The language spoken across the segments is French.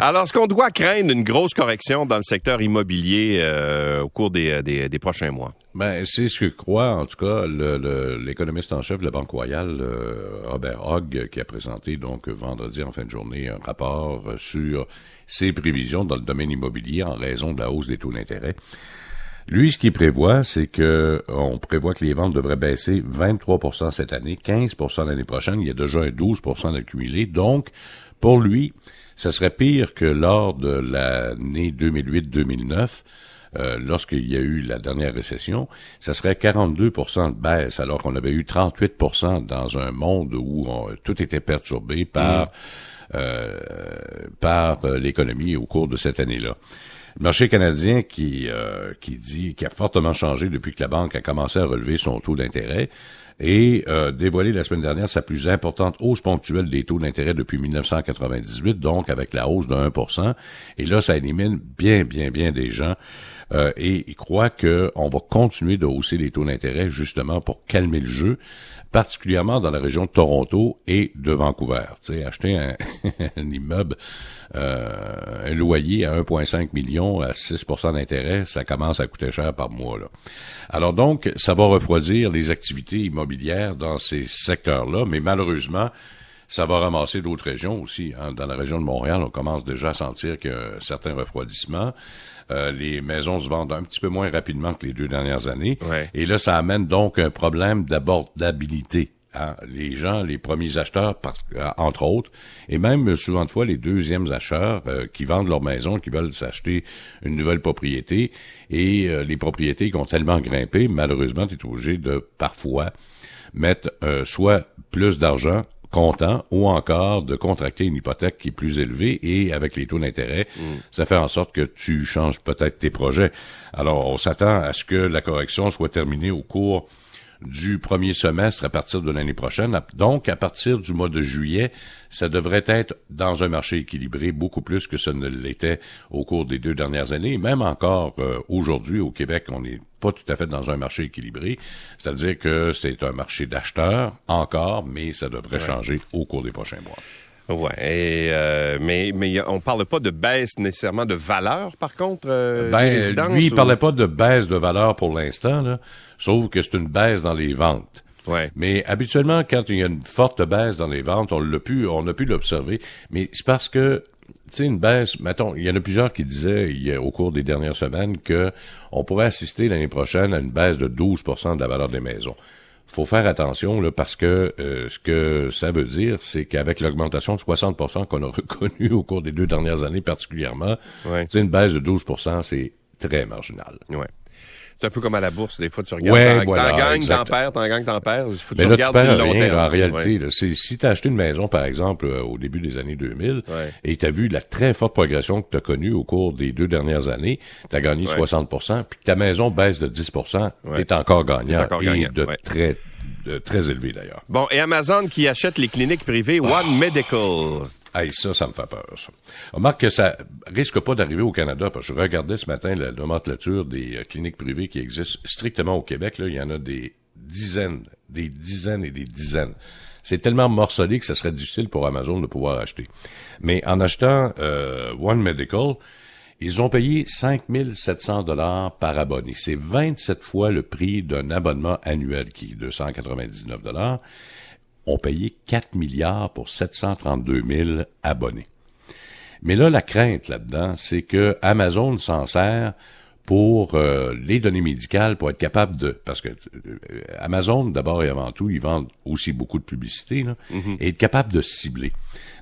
Alors, est-ce qu'on doit craindre une grosse correction dans le secteur immobilier euh, au cours des, des, des, prochains mois? Ben, c'est ce que croit, en tout cas, l'économiste en chef de la Banque Royale, euh, Robert Hogg, qui a présenté donc vendredi en fin de journée un rapport sur ses prévisions dans le domaine immobilier en raison de la hausse des taux d'intérêt. Lui, ce qu'il prévoit, c'est que on prévoit que les ventes devraient baisser 23% cette année, 15% l'année prochaine. Il y a déjà un 12% d'accumulé. Donc, pour lui, ce serait pire que lors de l'année 2008-2009, euh, lorsqu'il y a eu la dernière récession, ça serait 42% de baisse, alors qu'on avait eu 38% dans un monde où tout était perturbé par, mm. euh, par euh, l'économie au cours de cette année-là. Le marché canadien qui, euh, qui dit, qui a fortement changé depuis que la banque a commencé à relever son taux d'intérêt et euh, dévoilé la semaine dernière sa plus importante hausse ponctuelle des taux d'intérêt depuis 1998, donc avec la hausse de 1 Et là, ça élimine bien, bien, bien des gens. Euh, et il croit qu'on va continuer de hausser les taux d'intérêt justement pour calmer le jeu particulièrement dans la région de Toronto et de Vancouver. Tu sais, acheter un, immeuble, euh, un loyer à 1,5 million à 6% d'intérêt, ça commence à coûter cher par mois. Là. Alors donc, ça va refroidir les activités immobilières dans ces secteurs-là, mais malheureusement, ça va ramasser d'autres régions aussi. Hein. Dans la région de Montréal, on commence déjà à sentir qu'il y a un certain refroidissement. Euh, les maisons se vendent un petit peu moins rapidement que les deux dernières années. Et là, ça amène donc un problème d'abordabilité. Hein. Les gens, les premiers acheteurs, euh, entre autres, et même souvent de fois les deuxièmes acheteurs euh, qui vendent leur maison, qui veulent s'acheter une nouvelle propriété, et les propriétés qui ont tellement grimpé, malheureusement, tu es obligé de parfois mettre soit plus d'argent content ou encore de contracter une hypothèque qui est plus élevée et avec les taux d'intérêt, mm. ça fait en sorte que tu changes peut-être tes projets. Alors, on s'attend à ce que la correction soit terminée au cours du premier semestre à partir de l'année prochaine. Donc, à partir du mois de juillet, ça devrait être dans un marché équilibré beaucoup plus que ce ne l'était au cours des deux dernières années. Même encore euh, aujourd'hui au Québec, on n'est pas tout à fait dans un marché équilibré. C'est-à-dire que c'est un marché d'acheteurs encore, mais ça devrait changer au cours des prochains mois. Ouais, euh, mais mais on parle pas de baisse nécessairement de valeur, par contre. Euh, ben, lui, il parlait pas de baisse de valeur pour l'instant, là, sauf que c'est une baisse dans les ventes. Ouais. Mais habituellement, quand il y a une forte baisse dans les ventes, on l'a pu, on a pu l'observer. Mais c'est parce que tu sais, une baisse, mettons, il y en a plusieurs qui disaient il y a, au cours des dernières semaines que on pourrait assister l'année prochaine à une baisse de 12% de la valeur des maisons faut faire attention là, parce que euh, ce que ça veut dire, c'est qu'avec l'augmentation de 60% qu'on a reconnue au cours des deux dernières années particulièrement, c'est une baisse de 12 c'est très marginal. Ouais. C'est un peu comme à la bourse, des fois tu regardes, ouais, t'en, voilà, gagnes, t'en perds, t'en gagnes, t'en perds. Il faut que Mais tu là, regardes tu le long terme. En réalité, là, c'est, si t'as acheté une maison, par exemple, euh, au début des années 2000, ouais. et t'as vu la très forte progression que t'as connue au cours des deux dernières années, t'as gagné 60% puis que ta maison baisse de 10 t'es encore gagnant. T'es encore gagnant. Et de très très élevé d'ailleurs. Bon, et Amazon qui achète les cliniques privées One ah. Medical. Hey, ça, ça me fait peur. Ça. Remarque que ça risque pas d'arriver au Canada, parce que je regardais ce matin la nomenclature des euh, cliniques privées qui existent strictement au Québec. Là, il y en a des dizaines, des dizaines et des dizaines. C'est tellement morcelé que ça serait difficile pour Amazon de pouvoir acheter. Mais en achetant euh, One Medical, ils ont payé 5700 dollars par abonné. C'est 27 fois le prix d'un abonnement annuel qui est de 199 dollars. On payé 4 milliards pour 732 000 abonnés. Mais là, la crainte là-dedans, c'est que Amazon s'en sert pour euh, les données médicales, pour être capable de... Parce que euh, Amazon, d'abord et avant tout, ils vendent aussi beaucoup de publicité, là, mm-hmm. et être capable de cibler.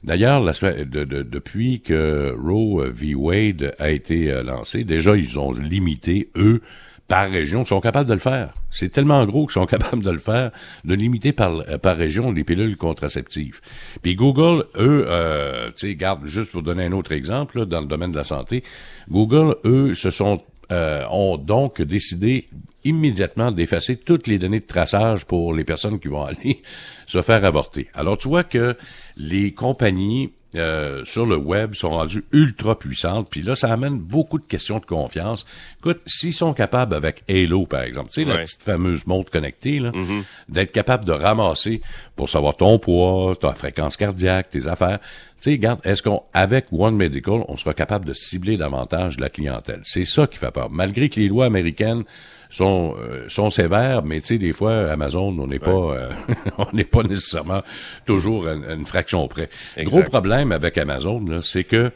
D'ailleurs, de, de, depuis que Roe v. Wade a été euh, lancé, déjà, ils ont limité, eux, par région, sont capables de le faire. C'est tellement gros qu'ils sont capables de le faire, de limiter par, par région les pilules contraceptives. Puis Google, eux, euh, tu sais, garde, juste pour donner un autre exemple, dans le domaine de la santé, Google, eux, se sont euh, ont donc décidé immédiatement d'effacer toutes les données de traçage pour les personnes qui vont aller se faire avorter. Alors tu vois que les compagnies euh, sur le web sont rendues ultra puissantes, puis là ça amène beaucoup de questions de confiance. Écoute, s'ils sont capables avec Halo par exemple, tu sais la petite fameuse montre connectée là, mm-hmm. d'être capable de ramasser pour savoir ton poids, ta fréquence cardiaque, tes affaires, Tu sais, regarde, est-ce qu'on, avec One Medical, on sera capable de cibler davantage la clientèle? C'est ça qui fait peur. Malgré que les lois américaines sont euh, sont sévères, mais tu sais, des fois, Amazon, on n'est pas euh, on n'est pas nécessairement toujours à une, fraction près. Gros problème avec Amazon, c'est que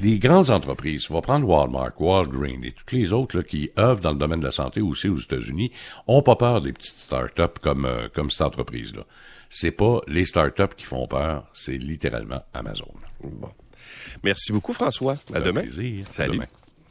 les grandes entreprises, on va prendre Walmart, Walgreens et toutes les autres là, qui œuvrent dans le domaine de la santé aussi aux États-Unis, ont pas peur des petites startups comme euh, comme cette entreprise-là. C'est pas les startups qui font peur, c'est littéralement Amazon. Bon. Merci beaucoup, François. À demain. Plaisir. Salut. demain.